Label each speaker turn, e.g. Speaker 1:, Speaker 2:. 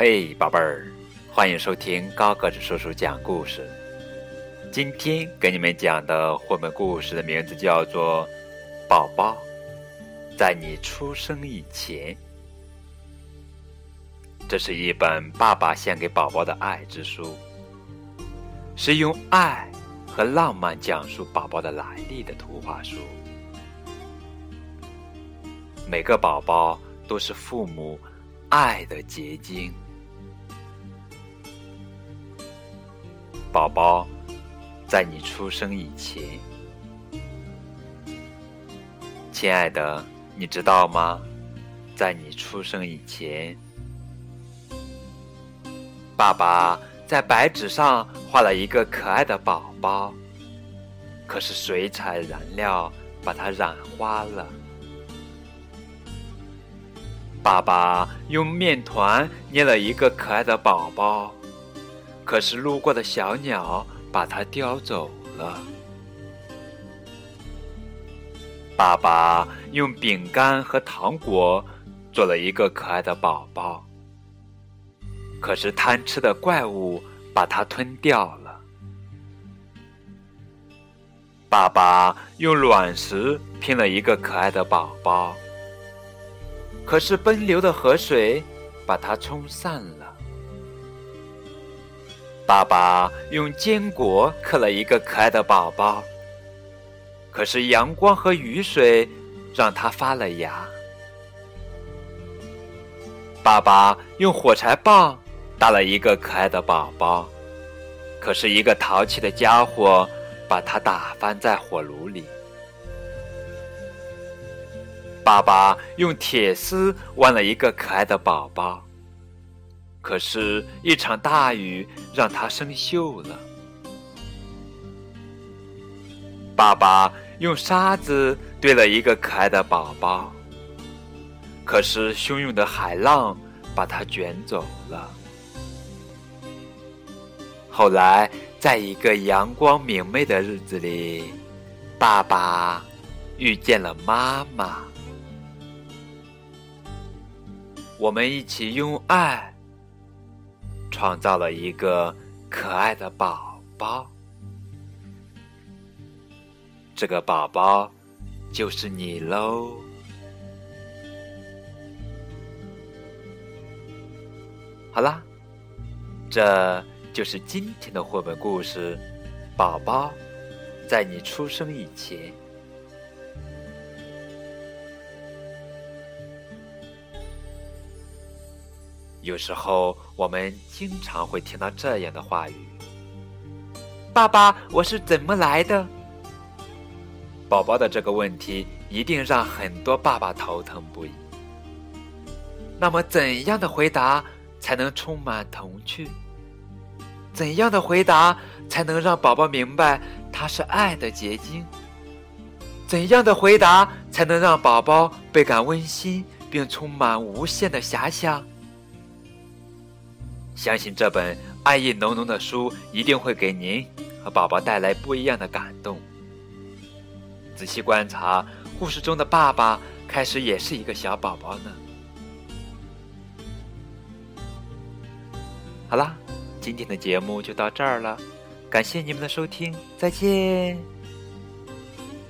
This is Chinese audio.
Speaker 1: 嘿，宝贝儿，欢迎收听高个子叔叔讲故事。今天给你们讲的绘本故事的名字叫做《宝宝在你出生以前》。这是一本爸爸献给宝宝的爱之书，是用爱和浪漫讲述宝宝的来历的图画书。每个宝宝都是父母爱的结晶。宝宝，在你出生以前，亲爱的，你知道吗？在你出生以前，爸爸在白纸上画了一个可爱的宝宝，可是水彩染料把它染花了。爸爸用面团捏了一个可爱的宝宝。可是路过的小鸟把它叼走了。爸爸用饼干和糖果做了一个可爱的宝宝，可是贪吃的怪物把它吞掉了。爸爸用卵石拼了一个可爱的宝宝，可是奔流的河水把它冲散了。爸爸用坚果刻了一个可爱的宝宝，可是阳光和雨水让它发了芽。爸爸用火柴棒搭了一个可爱的宝宝，可是一个淘气的家伙把它打翻在火炉里。爸爸用铁丝弯了一个可爱的宝宝。可是，一场大雨让它生锈了。爸爸用沙子堆了一个可爱的宝宝，可是汹涌的海浪把它卷走了。后来，在一个阳光明媚的日子里，爸爸遇见了妈妈，我们一起用爱。创造了一个可爱的宝宝，这个宝宝就是你喽。好啦，这就是今天的绘本故事《宝宝在你出生以前》。有时候，我们经常会听到这样的话语：“爸爸，我是怎么来的？”宝宝的这个问题一定让很多爸爸头疼不已。那么，怎样的回答才能充满童趣？怎样的回答才能让宝宝明白他是爱的结晶？怎样的回答才能让宝宝倍感温馨并充满无限的遐想？相信这本爱意浓浓的书一定会给您和宝宝带来不一样的感动。仔细观察，故事中的爸爸开始也是一个小宝宝呢。好啦，今天的节目就到这儿了，感谢你们的收听，再见。